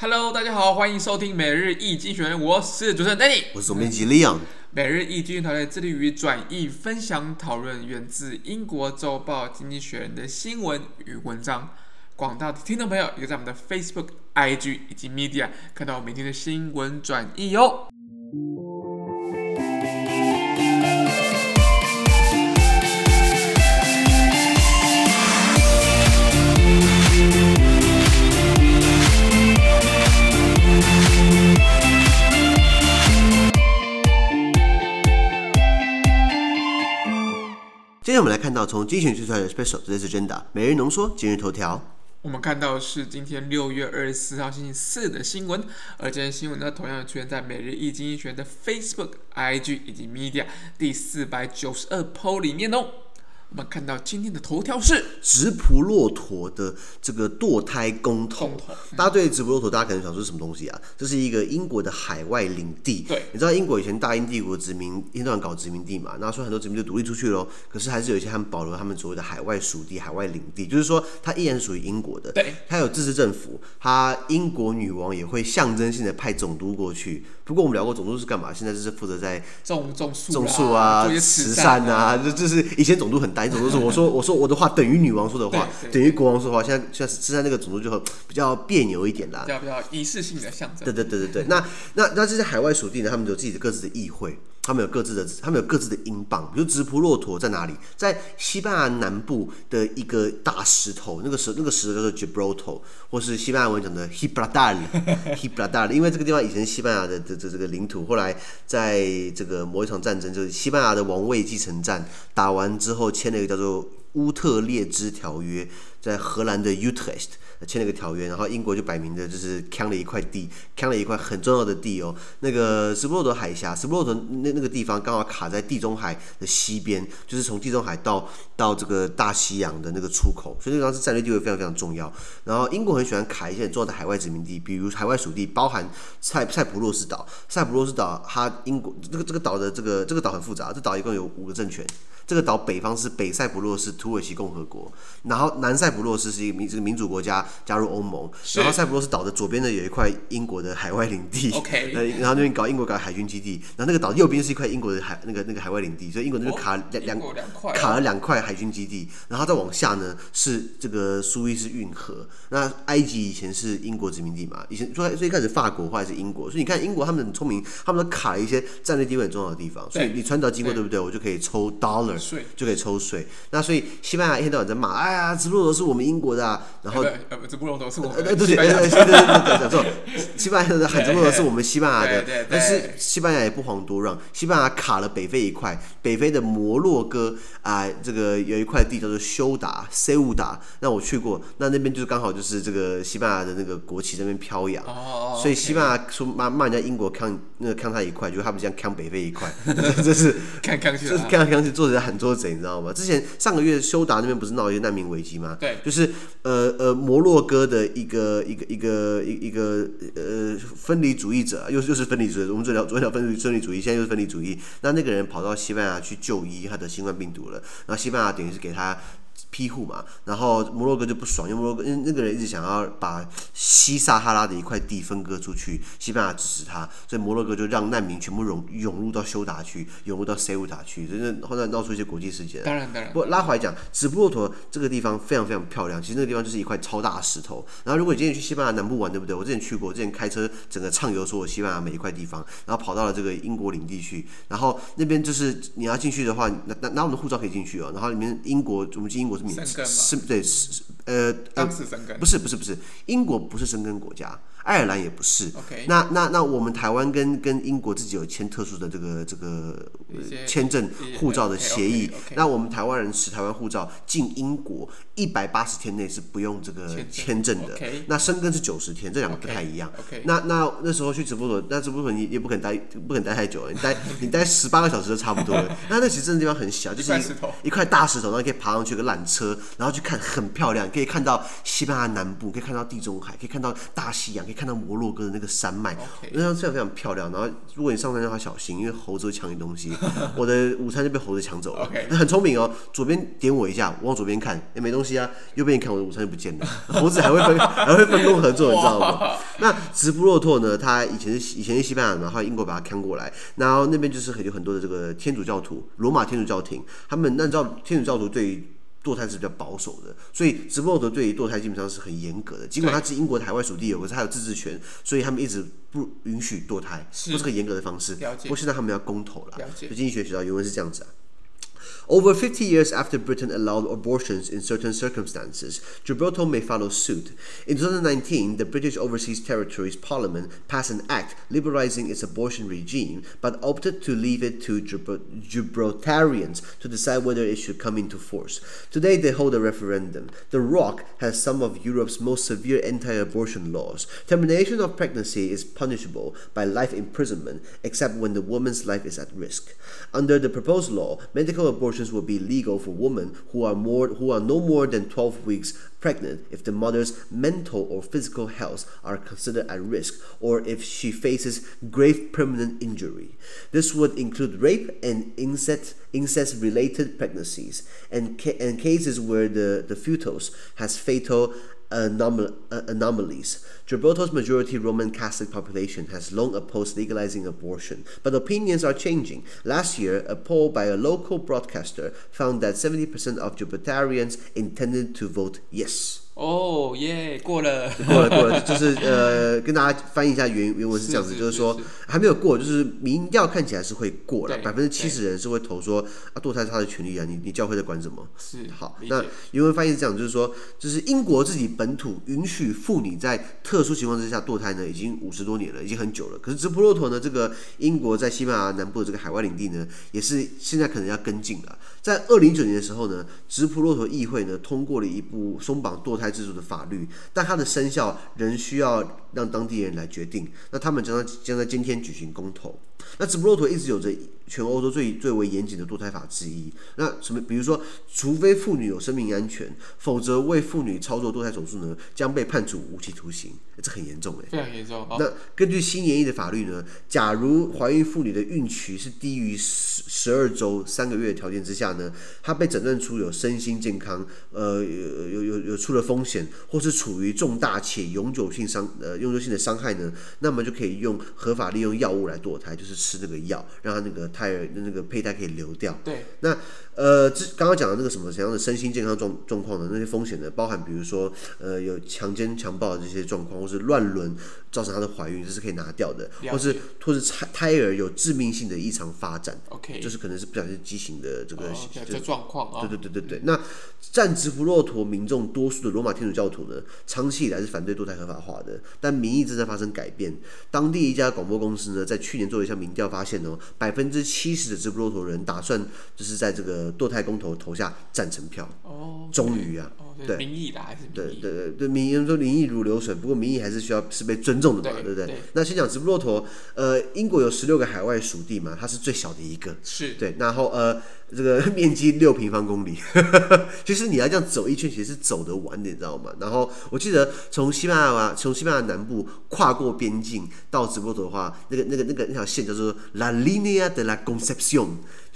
Hello，大家好，欢迎收听每日一经济学人，我是主持人 Danny，我是总编辑 Leon。每日易经济团队致力于转译、分享、讨论源自英国周报《经济学人》的新闻与文章。广大的听众朋友也在我们的 Facebook、IG 以及 Media 看到每天的新闻转译哟。今天我们来看到从精选推出来的 special 这次真的每日浓缩今日头条。我们看到是今天六月二十四号星期四的新闻，而这些新闻呢，同样出现在每日一经济学的 Facebook、IG 以及 Media 第四百九十二 PO 里面哦。我们看到今天的头条是直普骆驼的这个堕胎公投。嗯、大家对直普骆驼，大家可能想说是什么东西啊？这是一个英国的海外领地。对，你知道英国以前大英帝国殖民，一天到晚搞殖民地嘛？那说很多殖民地独立出去喽，可是还是有一些他们保留他们所谓的海外属地、海外领地，就是说它依然属于英国的。对，它有自治政府，它英国女王也会象征性的派总督过去。不过我们聊过总督是干嘛？现在就是负责在种种树、种树啊、慈善啊，就就是以前总督很大，总督是我说我说我的话等于女王说的话，等于国王说的话。现在现在现在那个种族就比较别扭一点啦，比较比较仪式性的象征。对对对对对，那那那这些海外属地呢？他们有自己的各自的议会。他们有各自的，他们有各自的英镑。比如直扑骆驼在哪里？在西班牙南部的一个大石头，那个石那个石头叫做 Gibraltar，或是西班牙文讲的 Gibraltar，Gibraltar。因为这个地方以前是西班牙的这这这个领土，后来在这个某一场战争，就是西班牙的王位继承战打完之后，签了一个叫做乌特列支条约，在荷兰的 Utrecht。签了一个条约，然后英国就摆明的就是抢了一块地，抢了一块很重要的地哦。那个斯普罗陀海峡，斯普罗陀那那个地方刚好卡在地中海的西边，就是从地中海到到这个大西洋的那个出口，所以那个地方是战略地位非常非常重要。然后英国很喜欢卡一些很重要的海外殖民地，比如海外属地，包含塞塞浦路斯岛。塞浦路斯岛它英国这个这个岛的这个这个岛很复杂，这岛一共有五个政权。这个岛北方是北塞浦路斯土耳其共和国，然后南塞浦路斯是一个民这个民主国家加入欧盟，然后塞浦路斯岛的左边呢有一块英国的海外领地，OK，然后那边搞英国搞海军基地，然后那个岛右边是一块英国的海那个那个海外领地，所以英国那边卡两两、哦、卡了两块海军基地，然后再往下呢是这个苏伊士运河，那埃及以前是英国殖民地嘛，以前最最开始法国或者是英国，所以你看英国他们很聪明，他们都卡了一些战略地位很重要的地方，所以你船岛经过对不对？我就可以抽 dollar。税就可以抽税，那所以西班牙一天到晚在骂，哎呀，直布罗陀是我们英国的，啊，然后直布罗陀是我们呃，对对对对对对对，讲错，西班牙的喊直布罗陀是我们西班牙的，但是西班牙也不遑多让，西班牙卡了北非一块，北非的摩洛哥啊，呃，这个有一块地叫做休达塞乌达，那我去过，那那边就是刚好就是这个西班牙的那个国旗在那边飘扬，哦，所以西班牙说骂骂人家英国抗那个扛他一块，就是他们这样扛北非一块，这是看抗去，这是扛扛起，坐着喊桌子。你知道吗？之前上个月修达那边不是闹一些难民危机吗？对，就是呃呃摩洛哥的一个一个一个一一个呃分离主义者，又又是分离主义。我们昨天昨天聊分离分离主义，现在又是分离主义。那那个人跑到西班牙去就医，他得新冠病毒了。然后西班牙等于是给他。庇护嘛，然后摩洛哥就不爽，因为摩洛哥因为那个人一直想要把西撒哈拉的一块地分割出去，西班牙支持他，所以摩洛哥就让难民全部涌涌入到休达区，涌入到塞乌塔去，真的后来闹出一些国际事件。当然当然。不过拉回来讲，直布罗陀这个地方非常非常漂亮，其实那个地方就是一块超大的石头。然后如果你今天去西班牙南部玩，对不对？我之前去过，我之前开车整个畅游所有西班牙每一块地方，然后跑到了这个英国领地去，然后那边就是你要进去的话，拿拿拿我们的护照可以进去哦。然后里面英国，我们进英国是免是。对，是呃，当时生根。不是不是不是，英国不是生根国家，爱尔兰也不是。那那那我们台湾跟跟英国自己有签特殊的这个这个签证护照的协议。那我们台湾人持台湾护照进英国一百八十天内是不用这个签证的。那申根是九十天，这两个不太一样。那那那时候去直布罗，那直布罗你也不肯待，不肯待太久了，你待你待十八个小时就差不多了。那那其实真的地方很小，就是一块大石头，然后可以爬上去一个缆车，然后去看很漂亮。可以看到西班牙南部，可以看到地中海，可以看到大西洋，可以看到摩洛哥的那个山脉，那张非常非常漂亮。然后如果你上山的话，小心，因为猴子会抢你东西。我的午餐就被猴子抢走了。很聪明哦，左边点我一下，我往左边看，也、欸、没东西啊。右边一看，我的午餐就不见了。猴子还会分 还会分工合作，你知道吗？那直布洛陀呢？他以前是以前是西班牙，然后英国把它看过来，然后那边就是很有很多的这个天主教徒，罗马天主教廷，他们按照天主教徒对于堕胎是比较保守的，所以直布罗陀对于堕胎基本上是很严格的。尽管他是英国的海外属地，有可是他有自治权，所以他们一直不允许堕胎，不是很严格的方式。不过现在他们要公投了，就经济学学校原文是这样子啊。Over 50 years after Britain allowed abortions in certain circumstances, Gibraltar may follow suit. In 2019, the British Overseas Territories Parliament passed an act liberalizing its abortion regime, but opted to leave it to Gibraltarians to decide whether it should come into force. Today, they hold a referendum. The ROC has some of Europe's most severe anti-abortion laws. Termination of pregnancy is punishable by life imprisonment, except when the woman's life is at risk. Under the proposed law, medical abortion will be legal for women who are more who are no more than 12 weeks pregnant if the mother's mental or physical health are considered at risk or if she faces grave permanent injury. This would include rape and incest incest related pregnancies and ca- and cases where the, the fetus has fatal anom- anomalies. Gibraltar's majority Roman Catholic population has long opposed legalizing abortion, but opinions are changing. Last year, a poll by a local broadcaster found that 70% of Gibraltarians intended to vote yes. 哦耶，过了，过了，过了，就是 呃，跟大家翻译一下原原文是这样子，就是说还没有过，就是民调看起来是会过了，百分之七十人是会投说啊，堕胎是他的权利啊，你你教会在管什么？是好，那原文翻译是这样，就是说，就是英国自己本土允许妇女在特殊情况之下堕胎呢，已经五十多年了，已经很久了。可是直布罗陀呢，这个英国在西班牙南部的这个海外领地呢，也是现在可能要跟进了。在二零一九年的时候呢，直布罗陀议会呢通过了一部松绑堕胎制度的法律，但它的生效仍需要让当地人来决定。那他们将将在今天举行公投。那直布罗陀一直有着全欧洲最最为严谨的堕胎法之一。那什么，比如说，除非妇女有生命安全，否则为妇女操作堕胎手术呢，将被判处无期徒刑。这很严重哎，非常严重。那根据新研议的法律呢，假如怀孕妇女的孕期是低于十十二周三个月的条件之下呢，她被诊断出有身心健康，呃，有有有有出了风险，或是处于重大且永久性伤呃永久性的伤害呢，那么就可以用合法利用药物来堕胎，就是。吃那个药，让他那个胎儿那个胚胎可以流掉。对，那呃，这刚刚讲的那个什么怎样的身心健康状状况的那些风险呢？包含比如说呃，有强奸强暴的这些状况，或是乱伦造成她的怀孕，这是可以拿掉的，或是或是胎胎儿有致命性的异常发展，OK，就是可能是不小心畸形的这个状况啊。对对对对对。那占直弗骆陀民众多数的罗马天主教徒呢，长期以来是反对堕胎合法化的，但民意正在发生改变。当地一家广播公司呢，在去年做了一项民调发现哦，百分之七十的直布罗陀人打算就是在这个堕胎公投投下赞成票。哦，终于啊，哦、对，民意的还是？对对对对，民意说民意如流水，不过民意还是需要是被尊重的嘛，对，对不对，对？那先讲直布罗陀，呃，英国有十六个海外属地嘛，它是最小的一个，是对，然后呃。这个 面积六平方公里，其实你要这样走一圈，其实是走得完的，你知道吗？然后我记得从西班牙从西班牙南部跨过边境到直布罗陀的话，那个那个那个那条线叫做 La Línea de la Concepción，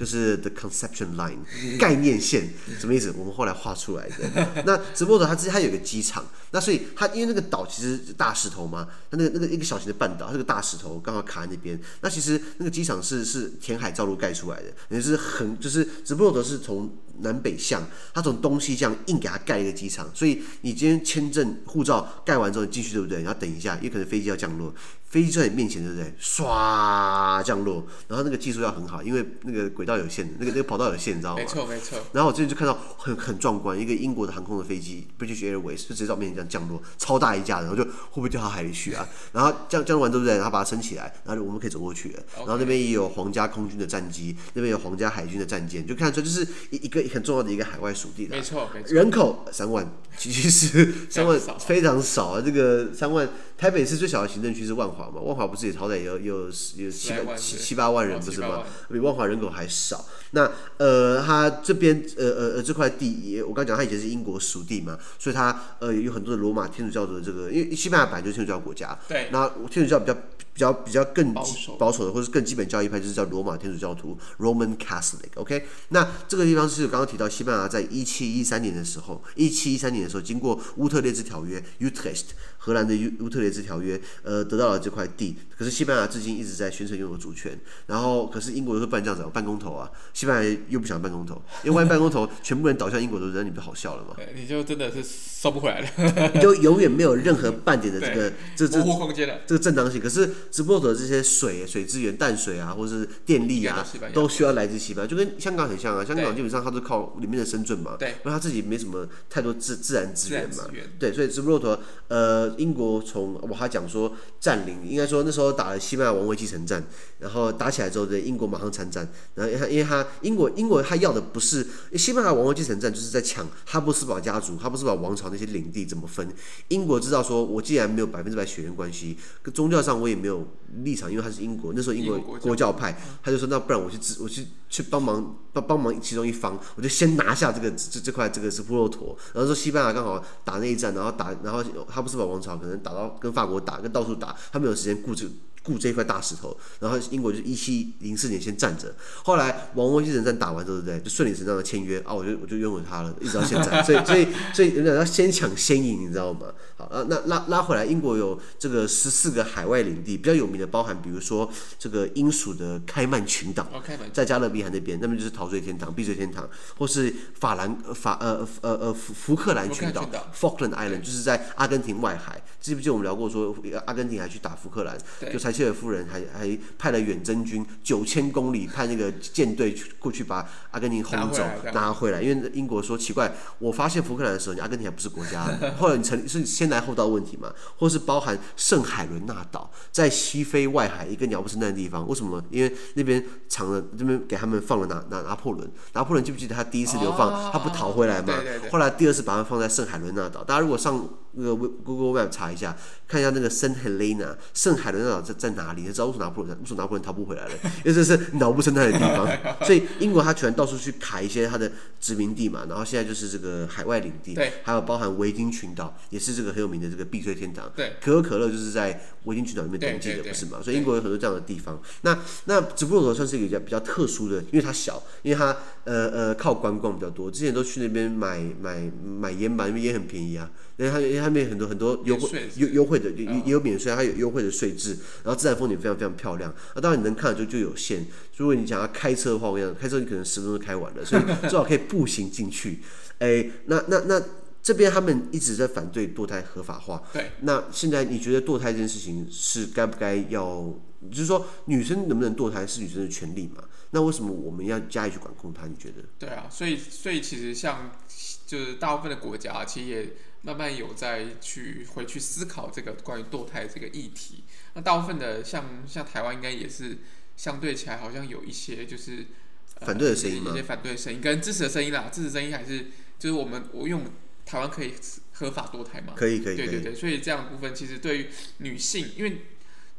就是 The Conception Line 概念线，什么意思？我们后来画出来的。那直布罗陀它之前它有个机场，那所以它因为那个岛其实是大石头嘛，它那个那个一个小型的半岛，它是个大石头刚好卡在那边。那其实那个机场是是填海造陆盖出来的，也是很就是。直布罗陀是从南北向，他从东西向硬给他盖一个机场，所以你今天签证护照盖完之后，你进去对不对？你要等一下，因为可能飞机要降落。飞机在你面前，对不对？唰降落，然后那个技术要很好，因为那个轨道有限，那个那个跑道有限，你知道吗？没错没错。然后我最近就看到很很壮观，一个英国的航空的飞机，British Airways 就直接在我面前这样降落，超大一架的，然后就会不会掉到海里去啊？然后降降落完对不对？然后把它升起来，然后我们可以走过去了。然后那边也有皇家空军的战机，那边有皇家海军的战舰，就看出来就是一一个很重要的一个海外属地。没错没错。人口三万，其实三万非常少啊。这个三万，台北市最小的行政区是万华。嘛，万华不是也好歹有有有七七七八万人不是吗？比万华人口还少。那呃，它这边呃呃呃这块地，我刚讲它以前是英国属地嘛，所以它呃有很多的罗马天主教的这个，因为西班牙本来就是天主教国家，对，那天主教比较。比较比较更保守，保守的，或是更基本教义派，就是叫罗马天主教徒 （Roman Catholic）。OK，那这个地方是刚刚提到，西班牙在一七一三年的时候，一七一三年的时候，经过乌特列兹条约 （Utrecht）。荷兰的乌乌特雷兹条约，呃，得到了这块地，可是西班牙至今一直在宣称拥有主权。然后，可是英国又说办这样子，办公投啊，西班牙又不想办公投，因为万一办公投，全部人倒向英国的人，你不好笑了嘛？你就真的是收不回来了，你就永远没有任何半点的这个这这模糊空间了，这个正当性。可是直布罗陀的这些水水资源、淡水啊，或者是电力啊，都需要来自西班牙，就跟香港很像啊。香港基本上它都靠里面的深圳嘛，对，因为它自己没什么太多自自然资源嘛，对，所以直布罗陀，英国从我还讲说占领，应该说那时候打了西班牙王位继承战，然后打起来之后，对英国马上参战。然后因为他英国英国他要的不是西班牙王位继承战，就是在抢哈布斯堡家族、哈布斯堡王朝那些领地怎么分。英国知道说，我既然没有百分之百血缘关系，跟宗教上我也没有立场，因为他是英国，那时候英国国教派，他就说那不然我去支我去去帮忙帮帮忙其中一方，我就先拿下这个这这块这个直布罗陀。然后说西班牙刚好打那一战，然后打然后哈布斯堡王朝可能打到。跟法国打，跟到处打，他没有时间顾这。顾这块大石头，然后英国就一七零四年先站着，后来王位继承战打完之后，对不对？就顺理成章的签约啊，我就我就拥有他了，一直到现在。所以所以所以人家要先抢先赢，你知道吗？好啊，那拉拉回来，英国有这个十四个海外领地，比较有名的包含，比如说这个英属的开曼群岛，在加勒比海那边，那边就是陶醉天堂、避罪天堂，或是法兰法呃呃呃福福克兰群岛 （Falkland Island），就是在阿根廷外海。记不记得我们聊过说，阿根廷还去打福克兰，就才。切尔夫人还还派了远征军九千公里，派那个舰队过去把阿根廷轰走拿回来。因为英国说奇怪，我发现福克兰的时候，你阿根廷还不是国家，后来你成是先来后到问题嘛？或是包含圣海伦娜岛，在西非外海一个鸟不生蛋的地方，为什么？因为那边藏了，这边给他们放了拿拿拿破仑，拿破仑记不记得他第一次流放，他不逃回来吗？后来第二次把他放在圣海伦娜岛，大家如果上。那个 Google Map 查一下，看一下那个圣海伦娜，圣海伦娜岛在在哪里？你知道为什么拿破仑，为什么拿破仑逃不回来了？因为这是脑部生态的地方。所以英国它全到处去卡一些它的殖民地嘛，然后现在就是这个海外领地，对，还有包含维京群岛，也是这个很有名的这个避税天堂。对，可口可乐就是在维京群岛里面登记的，不是嘛？所以英国有很多这样的地方。那那直布罗陀算是一个比较比较特殊的，因为它小，因为它呃呃靠观光比较多。之前都去那边买买买烟吧，因为烟很便宜啊。因为它因为它那边很多很多优惠优优惠的也也有免税，它有优惠的税制，然后自然风景非常非常漂亮。那当然你能看的就就有限。如果你想要开车的话，我跟你讲，开车你可能十分钟就开完了，所以 最好可以步行进去。哎，那那那这边他们一直在反对堕胎合法化。对。那现在你觉得堕胎这件事情是该不该要？就是说女生能不能堕胎是女生的权利嘛？那为什么我们要加以去管控它？你觉得？对啊，所以所以其实像就是大部分的国家其实也。慢慢有在去回去思考这个关于堕胎这个议题。那大部分的像像台湾应该也是相对起来好像有一些就是反对的声音，一些反对的声音跟支持的声音啦。支持声音还是就是我们我用台湾可以合法堕胎嘛？可以可以。对对对，所以这样的部分其实对于女性，因为。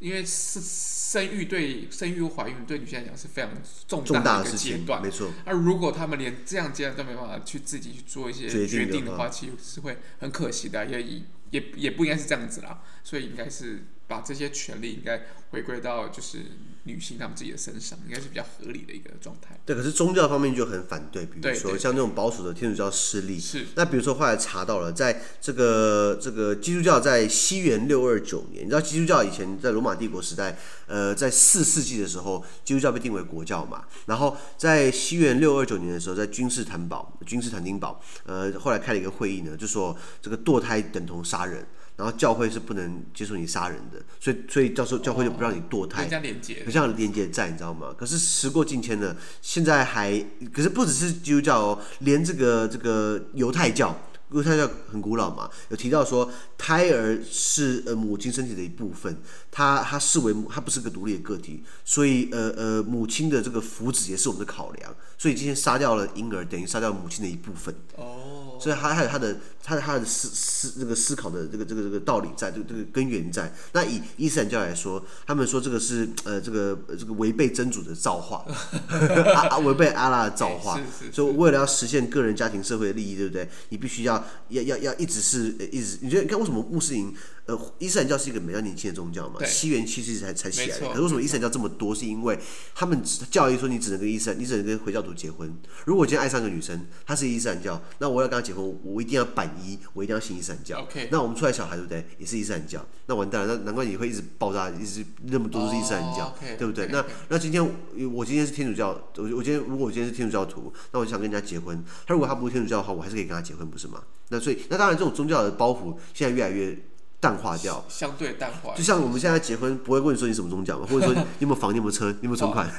因为是生育对生育怀孕对女性来讲是非常重大的一个阶段，没错。而如果他们连这样阶段都没办法去自己去做一些决定的话，其实是会很可惜的，也也也不应该是这样子啦。所以应该是把这些权利应该回归到就是。女性她们自己的身上应该是比较合理的一个状态。对，可是宗教方面就很反对，比如说像这种保守的天主教势力。是。那比如说后来查到了，在这个这个基督教在西元六二九年，你知道基督教以前在罗马帝国时代，呃，在四世纪的时候，基督教被定为国教嘛。然后在西元六二九年的时候，在君士坦堡，君士坦丁堡，呃，后来开了一个会议呢，就说这个堕胎等同杀人。然后教会是不能接受你杀人的，所以所以到时候教会就不让你堕胎，这样连接，这样连接在，你知道吗？可是时过境迁了，现在还，可是不只是基督教哦，连这个这个犹太教，犹太教很古老嘛，有提到说胎儿是呃母亲身体的一部分，它它视为母，它不是个独立的个体，所以呃呃母亲的这个福祉也是我们的考量。所以今天杀掉了婴儿，等于杀掉母亲的一部分。哦，所以他还有他的他的他的思思这个思考的这个这个这个道理在，这个这个根源在。那以伊斯兰教来说，他们说这个是呃这个这个违背真主的造化，啊违背阿拉的造化。所以为了要实现个人、家庭、社会的利益，对不对？你必须要要要要一直是一直。你觉得你看为什么穆斯林？呃，伊斯兰教是一个比较年轻的宗教嘛，西元七世纪才才起来的。可是为什么伊斯兰教这么多？是因为他们教义说你只能跟伊斯兰，你只能跟回教徒结婚。如果我今天爱上一个女生，她是伊斯兰教，那我要跟她结婚，我一定要板衣，我一定要信伊斯兰教。那我们出来小孩对不对？也是伊斯兰教。那完蛋了，那难怪你会一直爆炸，一直那么多都是伊斯兰教，oh, okay, 对不对？Okay, 那那今天我今天是天主教，我我今天如果我今天是天主教徒，那我想跟人家结婚，他如果他不是天主教的话，我还是可以跟他结婚，不是吗？那所以那当然这种宗教的包袱现在越来越。淡化掉，相对淡化。就像我们现在结婚，不会问说你什么宗教嘛，或者说你有没有房，你有没有车，你有没有存款。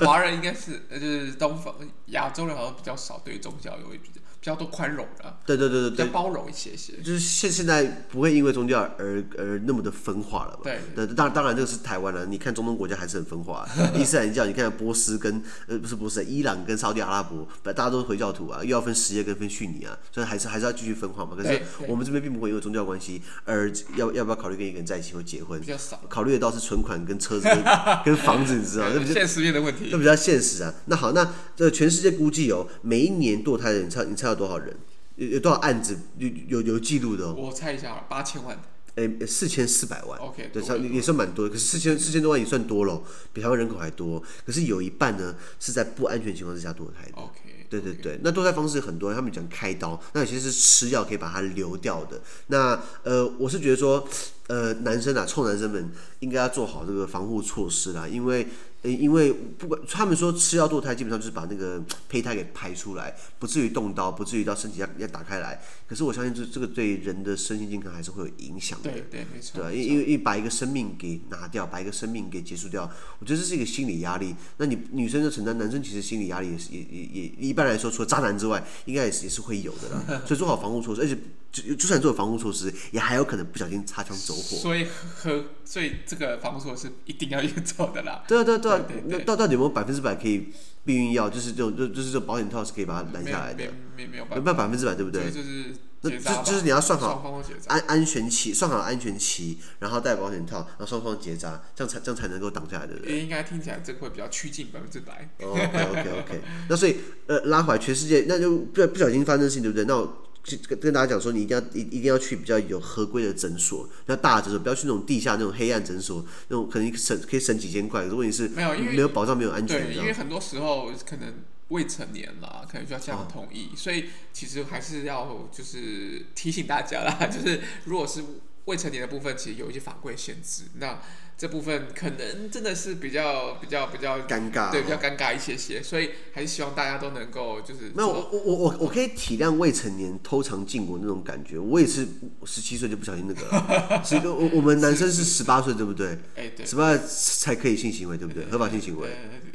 华人应该是，就是东方亚洲人好像比较少对宗教有一比较。比较多宽容的，对对对对，比较包容一些些，就是现现在不会因为宗教而而那么的分化了嘛？对，对，当当然这个是台湾了，你看中东国家还是很分化，伊斯兰教你看波斯跟呃不是波斯，伊朗跟沙特阿拉伯，大家都是回教徒啊，又要分什叶跟分逊尼啊，所以还是还是要继续分化嘛。可是我们这边并不会因为宗教关系而要要不要考虑跟一个人在一起或结婚，比较少，考虑的倒是存款跟车子跟，跟房子，你知道那比较？现实面的问题，都比较现实啊。那好，那这全世界估计有，每一年堕胎的人，你猜你猜有多少人？有有多少案子有有有记录的？我猜一下啊，八千万。诶，四千四百万。OK，对，也算蛮多的。可是四千四千多万也算多了，比台湾人口还多。可是有一半呢是在不安全情况之下堕胎的。OK，对对对。那堕胎方式很多，他们讲开刀，那有些是吃药可以把它流掉的。那呃，我是觉得说，呃，男生啊，臭男生们应该要做好这个防护措施啦，因为。因为不管他们说吃药堕胎，基本上就是把那个胚胎给排出来，不至于动刀，不至于到身体要要打开来。可是我相信这这个对人的身心健康还是会有影响的。对对没错。对，因为因为把一个生命给拿掉，把一个生命给结束掉，我觉得这是一个心理压力。那你女生的承担，男生其实心理压力也是也也也一般来说，除了渣男之外，应该也是也是会有的啦。所以做好防护措施，而且。就就算做防护措施，也还有可能不小心擦枪走火。所以和所以这个防护措施一定要去做的啦。对啊对啊对啊，那到到底有没有百分之百可以避孕药？就是这种就就是这种保险套是可以把它拦下来的。没没没有办法。没有百分之百对不对？就是那就就是你要算好安安全期，算好安全期，然后戴保险套，然后双方结扎，这样才这样才能够挡下来对不对。应该听起来这个会比较趋近百分之百。OK OK OK，那所以呃拉回来全世界，那就不不小心发生事情对不对？那我。跟跟大家讲说，你一定要一一定要去比较有合规的诊所，比较大的诊所，不要去那种地下那种黑暗诊所，那种可能省可以省几千块，如果你是没有没有保障、没有安全。对，因为很多时候可能未成年啦，可能需要家长同意，哦，所以其实还是要就是提醒大家啦，就是如果是未成年的部分，其实有一些法规限制，那。这部分可能真的是比较比较比较尴尬，对，比较尴尬一些些，所以还是希望大家都能够就是没有我我我我可以体谅未成年偷尝禁果那种感觉，我也是十七岁就不小心那个了，所以我我们男生是十八岁对不对？哎对，十八才可以性行为对不对？合法性行为，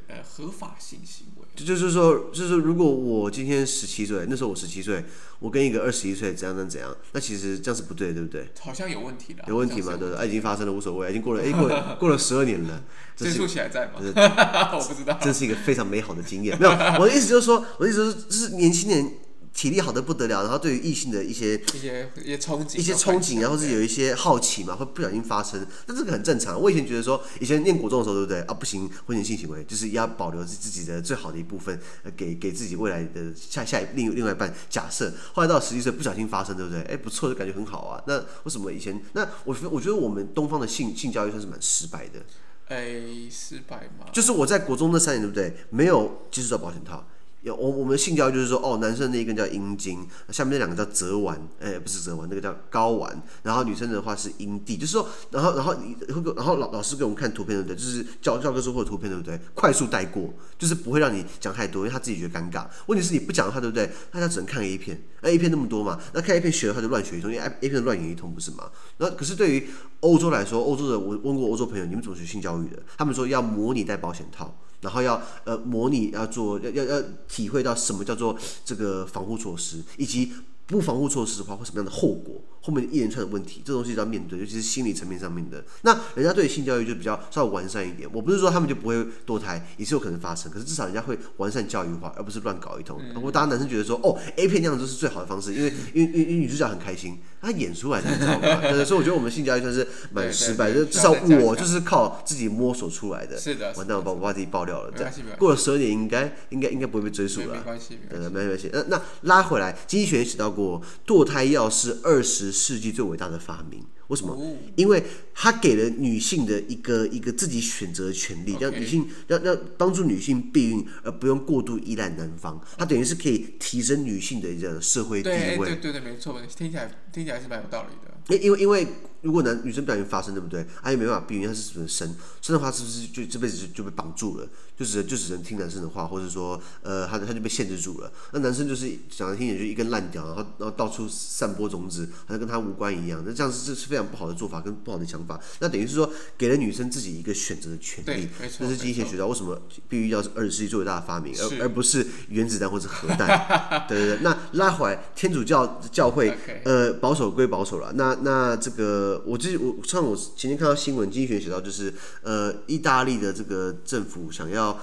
呃合法性行为。就是说，就是，如果我今天十七岁，那时候我十七岁，我跟一个二十一岁怎样怎样怎样，那其实这样是不对，对不对？好像有问题的。有问题吗？对不对？啊，已经发生了，无所谓，已经过了，哎，过了 过了十二年了，追溯起来在吗？我不知道。这是一个非常美好的经验。没有，我的意思就是说，我的意思是，就是年轻人。体力好的不得了，然后对于异性的一些一些一些憧憬，一些憧憬，然后是有一些好奇嘛，会不小心发生，但这个很正常。我以前觉得说，以前念国中的时候，对不对啊？不行，婚前性行为就是要保留自己的最好的一部分，给给自己未来的下下一另另外一半。假设后来到十七岁不小心发生，对不对？哎，不错，就感觉很好啊。那为什么以前？那我我觉得我们东方的性性教育算是蛮失败的。哎，失败吗？就是我在国中那三年，对不对？没有接触到保险套。有我我们性教育就是说，哦，男生那一根叫阴茎，下面那两个叫泽丸，哎，不是泽丸，那个叫睾丸。然后女生的话是阴蒂，就是说，然后然后你会然后老老师给我们看图片，对不对？就是教教科书或者图片，对不对？快速带过，就是不会让你讲太多，因为他自己觉得尴尬。问题是你不讲的话，对不对？大家只能看 A 片，那 A 片那么多嘛，那看 A 片学的话就乱学一通，因为 A 片乱演一通不是吗？那可是对于欧洲来说，欧洲的我问过欧洲朋友，你们怎么学性教育的？他们说要模拟戴保险套。然后要呃模拟要做要要要体会到什么叫做这个防护措施，以及不防护措施的话，会什么样的后果？后面一连串的问题，这东西要面对，尤其是心理层面上面的。那人家对性教育就比较稍微完善一点。我不是说他们就不会堕胎，也是有可能发生，可是至少人家会完善教育化，而不是乱搞一通。然后大家男生觉得说，哦，A 片那样就是最好的方式，因为因为因为女主角很开心，她演出来的，你知道吗？对，所以我觉得我们性教育算是蛮失败，就至少我就是靠自己摸索出来的。是的，完蛋我，把我把自己爆料了。这样过了十二年，应该应该应该不会被追溯了。没关系，没关系，没关系。那那拉回来，经济学也写到过，堕胎药是二十世纪最伟大的发明，为什么？因为他给了女性的一个一个自己选择的权利，让女性让让帮助女性避孕，而不用过度依赖男方。他等于是可以提升女性的一个社会地位。对对对，没错，听起来听起来是蛮有道理的。因因为因为如果男女生不小心发生，对不对？他又没办法避孕，他是只能生生的话，是不是就这辈子就就被绑住了？就只能就只能听男生的话，或者说呃，他他就被限制住了。那男生就是讲来听点，就一根烂屌，然后然后到处散播种子，好像跟他无关一样。那这样是这是非常不好的做法，跟不好的想法。那等于是说给了女生自己一个选择的权利。这是经济学学到为什么必须要是二十世纪最伟大的发明，而而不是原子弹或者核弹。对对对。那拉回来，天主教教会呃保守归保守了，那。那这个，我之我像我前天看到新闻，经济学写到就是，呃，意大利的这个政府想要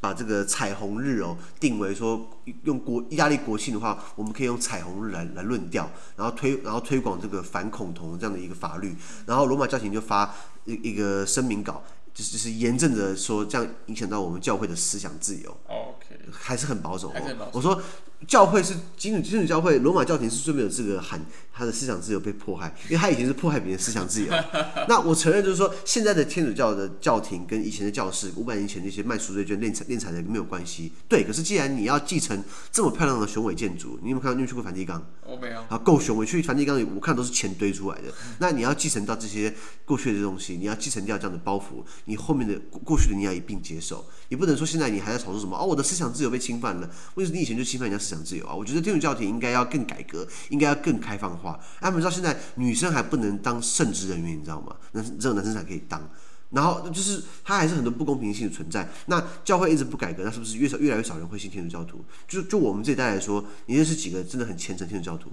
把这个彩虹日哦定为说用国意大利国庆的话，我们可以用彩虹日来来论调，然后推然后推广这个反恐同这样的一个法律，然后罗马教廷就发一一个声明稿，就是就是严正的说这样影响到我们教会的思想自由，OK，还是很保守哦，我说。教会是基督基督教会，罗马教廷是最没有资格喊他的思想自由被迫害，因为他以前是迫害别人思想自由。那我承认就是说，现在的天主教的教廷跟以前的教士，五百年前那些卖赎罪券、敛财敛财的没有关系。对，可是既然你要继承这么漂亮的雄伟建筑，你有没有看到？你有去过梵蒂冈？我没有。啊，够雄伟，去梵蒂冈我看都是钱堆出来的。那你要继承到这些过去的东西，你要继承掉这样的包袱，你后面的过去的你要一并接受。你不能说现在你还在吵说什么哦，我的思想自由被侵犯了。为什么你以前就侵犯人家思想自由啊？我觉得天主教廷应该要更改革，应该要更开放化。他们知道现在女生还不能当圣职人员，你知道吗？那只有男生才可以当。然后就是他还是很多不公平性的存在。那教会一直不改革，那是不是越少越来越少人会信天主教徒？就就我们这一代来说，你认识几个真的很虔诚天主教徒？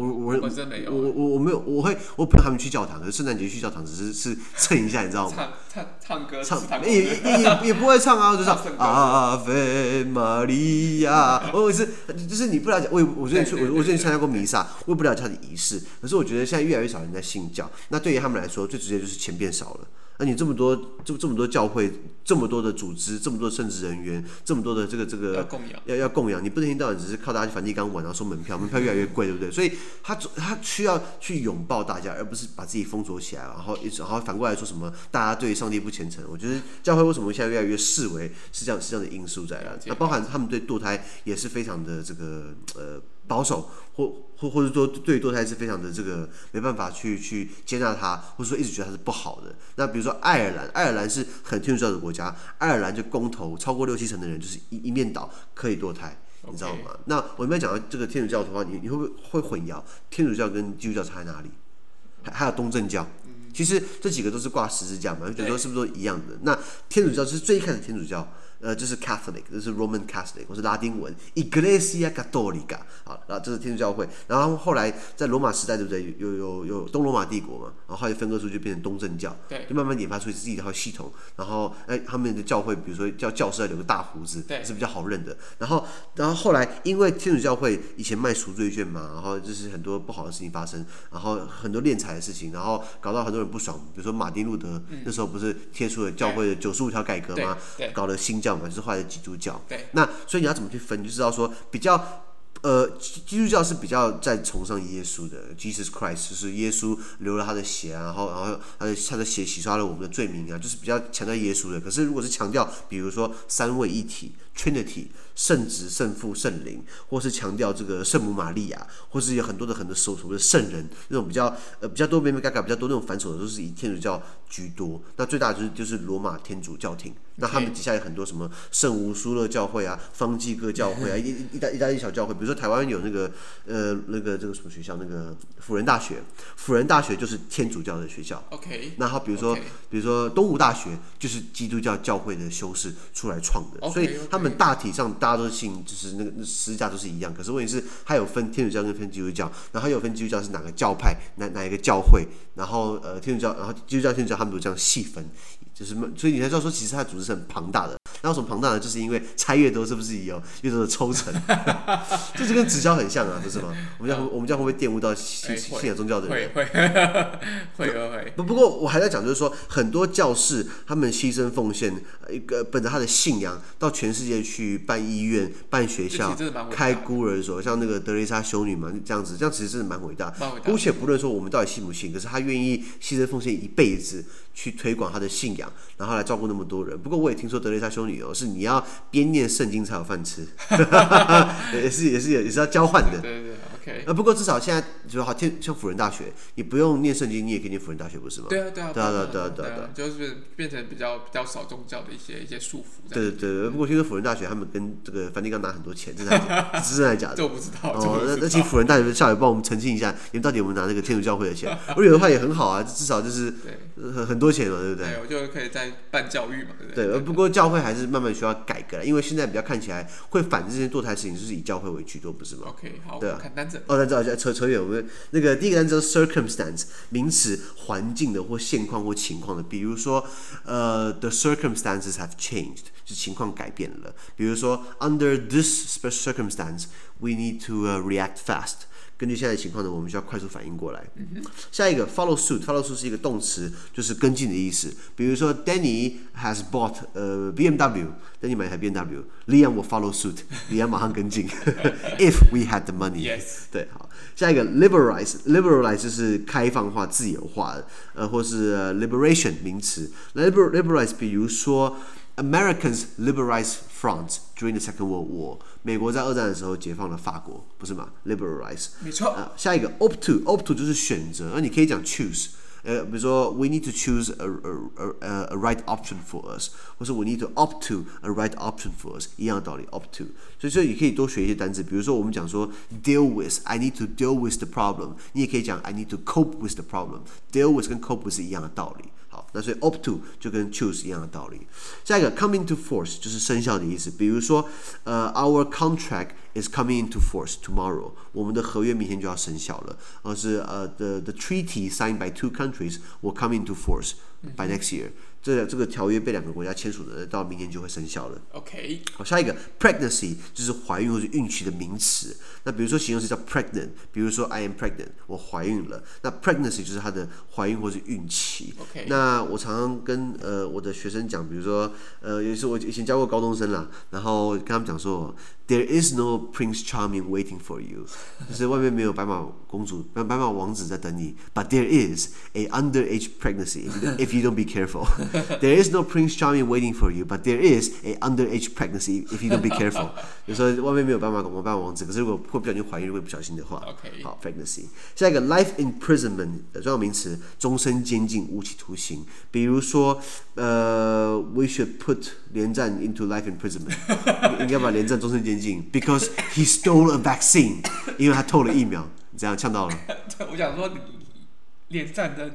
我我我我我我没有，我会我陪他们去教堂，可是圣诞节去教堂只是是蹭一下，你知道吗？唱唱唱歌，唱也也也不会唱啊，就唱阿菲玛利亚。我是就是你不了解，我我最近去我我最近参加过弥撒，我也不了解他的仪式。可是我觉得现在越来越少人在信教，那对于他们来说，最直接就是钱变少了。那你这么多这这么多教会，这么多的组织，这么多的圣职人员，这么多的这个这个要供养，要要供养，你不能一天到晚只是靠大家去梵蒂冈玩，然后收门票，门票越来越贵，对不对？所以他他需要去拥抱大家，而不是把自己封锁起来，然后一直然后反过来说什么大家对上帝不虔诚。我觉得教会为什么现在越来越视为是这样是这样的因素在了，那包含他们对堕胎也是非常的这个呃。保守或或或者说对堕胎是非常的这个没办法去去接纳它，或者说一直觉得它是不好的。那比如说爱尔兰，爱尔兰是很天主教的国家，爱尔兰就公投超过六七成的人就是一一面倒可以堕胎.你知道吗？那我们讲到这个天主教的话，你你会不会会混淆天主教跟基督教差在哪里？还还有东正教，其实这几个都是挂十字架嘛，觉得说是不是都一样的？那天主教是最一开始天主教。呃，这是 Catholic，这是 Roman Catholic，我是拉丁文 Iglesia Católica，好，然后这是天主教会。然后后来在罗马时代，对不对？有有有东罗马帝国嘛，然后后来分割出就变成东正教，对，就慢慢研发出自己一套系统。然后哎，他们的教会，比如说叫教士要留个大胡子，对，是比较好认的。然后然后后来因为天主教会以前卖赎罪券嘛，然后就是很多不好的事情发生，然后很多敛财的事情，然后搞到很多人不爽。比如说马丁路德、嗯、那时候不是贴出了教会的九十五条改革吗？搞了新教。就是画的基督教，对，那所以你要怎么去分，你就知道说比较，呃，基督教是比较在崇尚耶稣的，Jesus Christ，就是耶稣流了他的血啊，然后然后他的他的血洗刷了我们的罪名啊，就是比较强调耶稣的。可是如果是强调，比如说三位一体 Trinity，圣子、圣父、圣灵，或是强调这个圣母玛利亚，或是有很多的很多所谓的圣人，那种比较呃比较多眉眉角角比较多那种繁琐的，都是以天主教居多。那最大的就是就是罗马天主教廷。那他们底下有很多什么圣无苏勒教会啊、方济各教会啊，一一大一大一小教会。比如说台湾有那个呃那个这个什么学校，那个辅仁大学，辅仁大学就是天主教的学校。OK。那好，比如说比如说东吴大学就是基督教教会的修士出来创的，所以他们大体上大家都信就是那个十字架都是一样。可是问题是，它有分天主教跟分基督教，然后还有分基督教是哪个教派，哪哪一个教会，然后呃天主教，然后基督教天主教他们都这样细分。就是，所以你才知道说，其实它组织是很庞大的。那为什么庞大呢？就是因为拆越多，是不是有越多的抽成？这就跟直销很像啊，不是吗？我们这样，我们这样会不会玷污到信信仰宗教的人？会会 会会。不不过我还在讲，就是说很多教士他们牺牲奉献，一个本着他的信仰，到全世界去办医院、办学校、开孤儿所，像那个德蕾莎修女嘛，这样子，这样其实真的蛮伟大。姑且不论说我们到底信不信，可是他愿意牺牲奉献一辈子。去推广他的信仰，然后来照顾那么多人。不过我也听说德蕾莎修女哦，是你要边念圣经才有饭吃，也是也是也是要交换的。，OK。呃，不过至少现在就好，像辅仁大学，你不用念圣经，你也可以念辅仁大学，不是吗？对啊对啊对啊对啊对啊，就是变成比较比较少宗教的一些一些束缚。对对对，不过听说辅仁大学他们跟这个梵蒂冈拿很多钱，真的是 真的假的？这我不知道。哦，那那请辅仁大学的校友帮我们澄清一下，你们到底有没有拿那个天主教会的钱？如果有的话也很好啊，至少就是很很多钱嘛，对不对？对，我就可以在办教育嘛，对不对？对，不过教会还是慢慢需要改革了，因为现在比较看起来会反这些堕胎事情，就是以教会为居多，不是吗？OK，好，对啊，看单词。哦，单词，扯扯远，我们那个第一个单词是 circumstance，名词，环境的或现况或情况的，比如说，呃，the circumstances have changed，就情况改变了。比如说，under this special circumstance，we need to react fast。根据现在的情况呢，我们需要快速反应过来。嗯、下一个 follow suit，follow suit 是一个动词，就是跟进的意思。比如说，Danny has bought 呃 BMW，Danny 买一台 BMW，Liam will follow suit，Liam 马上跟进。If we had the money，Yes. 对，好。下一个 liberalize，liberalize 就是开放化、自由化的，呃，或是、uh, liberation 名词。liberalize，比如说。Americans liberalized France during the Second World War。美国在二战的时候解放了法国，不是吗？Liberalize，没错。啊，下一个 opt to，opt to 就是选择，那你可以讲 choose。呃，比如说 we need to choose a a a a right option for us，或是 we need to opt to a right option for us，一样的道理，opt to。所以，所以你可以多学一些单词，比如说我们讲说 deal with，I need to deal with the problem，你也可以讲 I need to cope with the problem。deal with 跟 cope with 是一样的道理。好， 那所以 opt to 就跟 choose 一样的道理。下一个 come into force 就是生效的意思，比如说呃、uh,，our contract is coming into force tomorrow，我们的合约明天就要生效了，而是呃、uh,，the the treaty signed by two countries will come into force by next year。这这个条约被两个国家签署的，到明年就会生效了。OK，好，下一个 pregnancy 就是怀孕或者孕期的名词。那比如说形容词叫 pregnant，比如说 I am pregnant，我怀孕了。那 pregnancy 就是它的怀孕或是孕期。OK，那我常常跟呃我的学生讲，比如说呃，有时候我以前教过高中生啦，然后跟他们讲说 ，There is no Prince Charming waiting for you，就是外面没有白马公主、白白马王子在等你，But there is a underage pregnancy if you don't be careful。 There is no Prince Charming waiting for you, but there is a underage pregnancy if you don't be careful。就说外面没有斑马王、斑马王子，可是如果会不小心怀孕，如果不小心的话，OK，好，pregnancy。下一个 life imprisonment 重要名词，终身监禁、无期徒刑。比如说，呃，we should put 连战 into life imprisonment，应该把连战终身监禁 ，because he stole a vaccine，因为他偷了疫苗。你这样呛到了。我想说，连战的。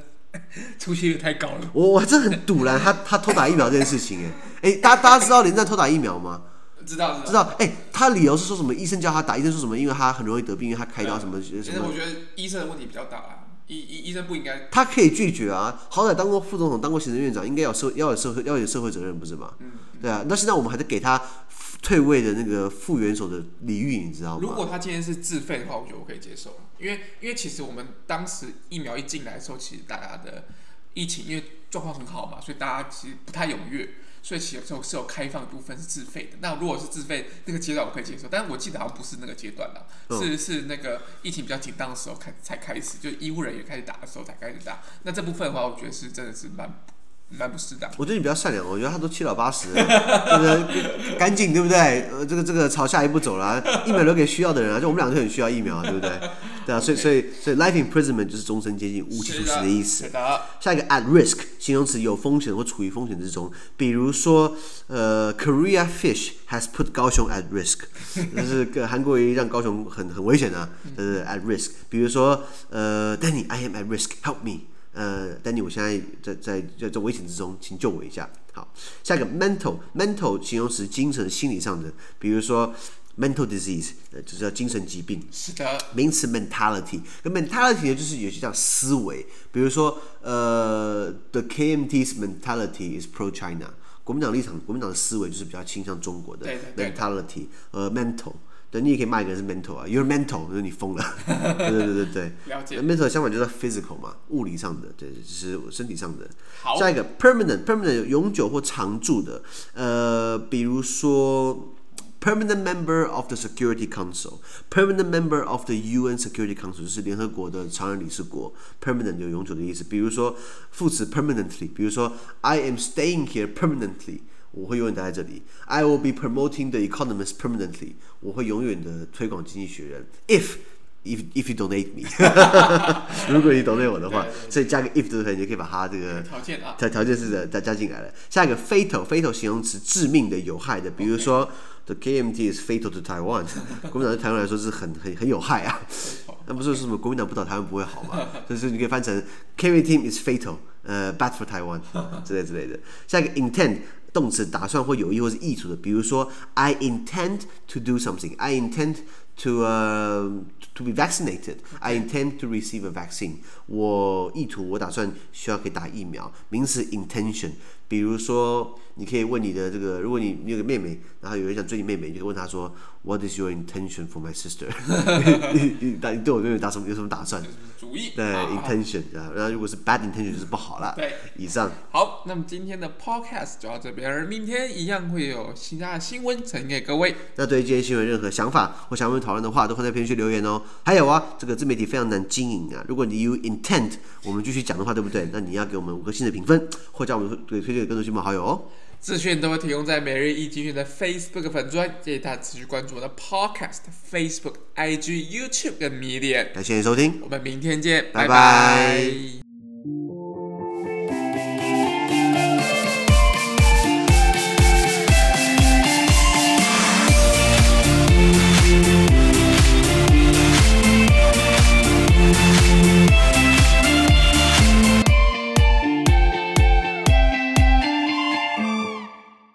出息率太高了，我我真的很堵然他他偷打疫苗这件事情哎哎，大家大家知道连战偷打疫苗吗？知道知道哎，他理由是说什么？医生叫他打，医生说什么？因为他很容易得病，因为他开刀什么什么。其实我觉得医生的问题比较大啊，医医医生不应该。他可以拒绝啊，好歹当过副总统，当过行政院长，应该有社要有社会要有社会责任不是吗？嗯，对啊，那现在我们还是给他。退位的那个副元首的礼遇，你知道吗？如果他今天是自费的话，我觉得我可以接受，因为因为其实我们当时疫苗一进来的时候，其实大家的疫情因为状况很好嘛，所以大家其实不太踊跃，所以其实有时候是有开放的部分是自费的。那如果是自费那个阶段，我可以接受，但是我记得好像不是那个阶段啦，嗯、是是那个疫情比较紧张的时候开才开始，就医务人员开始打的时候才开始打。那这部分的话，我觉得是真的是蛮。蛮不适当。我觉得你比较善良，我觉得他都七老八十了，对不对？赶紧，对不对？呃，这个这个朝下一步走了，疫苗留给需要的人啊，就我们两个就很需要疫苗，对不对？对啊，所以所以所以 life imprisonment 就是终身监禁、无期徒刑的意思。下一个 at risk 形容词有风险或处于风险之中，比如说呃 Korea fish has put 高雄 at risk，就是个韩国鱼让高雄很很危险啊，就是 at risk。比如说呃 Danny I am at risk，help me。呃，Danny，我现在在在在在危险之中，请救我一下。好，下一个 mental，mental 形容词，精神、心理上的，比如说 mental disease，呃，就是叫精神疾病。是的。名词 mentality，那 mentality 呢，就是有些叫思维，比如说呃，the KMT's mentality is pro-China，国民党立场，国民党的思维就是比较倾向中国的。对对对。mentality，呃，mental。对，你也可以骂一个人是 mental 啊，you're mental，就是你疯了。对对对对对。了解。mental 相反就是 physical 嘛，物理上的，对，就是身体上的。好。下一个 permanent，permanent 永久或常驻的，呃，比如说 permanent member of the Security Council，permanent member of the UN Security Council 就是联合国的常任理事国，permanent 有永久的意思。比如说副词 permanently，比如说 I am staying here permanently。我会永远待在这里。I will be promoting the Economist permanently。我会永远的推广《经济学人》if。If if you donate me，如果你 donate 我的话，所以加个 if 的时候，你就可以把它这个条件啊，条条件式的再加进来了。下一个 fatal，fatal 形容词，致命的、有害的，比如说 the KMT is fatal to Taiwan，国民党对台湾来说是很很很有害啊。那不是说什么国民党不倒台湾不会好吗？所以说你可以翻成 KMT is fatal，呃，bad for Taiwan 之类之类的。下一个 intent。动词打算或有意或是意图的，比如说 I intend to do something. I intend to uh to be vaccinated. I intend to receive a vaccine. 我意图，我打算需要可以打疫苗。名词 intention，比如说 你可以问你的这个，如果你你有个妹妹，然后有人想追你妹妹，你就问她说 What is your intention for my sister？你你你对我妹妹打什么有什么打算？主意。对，intention 啊，然后如果是 bad intention 就是不好了。对，以上。好，那么今天的 podcast 就到这边，而明天一样会有其他的新闻呈给各位。那对于今天新闻任何想法或想问讨论的话，都会在评论区留言哦。还有啊，这个自媒体非常难经营啊，如果你有 intent，我们继续讲的话，对不对？那你要给我们五颗星的评分，或者我们给推荐给更多亲朋好友哦。资讯都会提供在每日一精选的 Facebook 粉专，建议大家持续关注我的 Podcast、Facebook、IG、YouTube 跟 Medium。感谢你收听，我们明天见，拜拜。拜拜。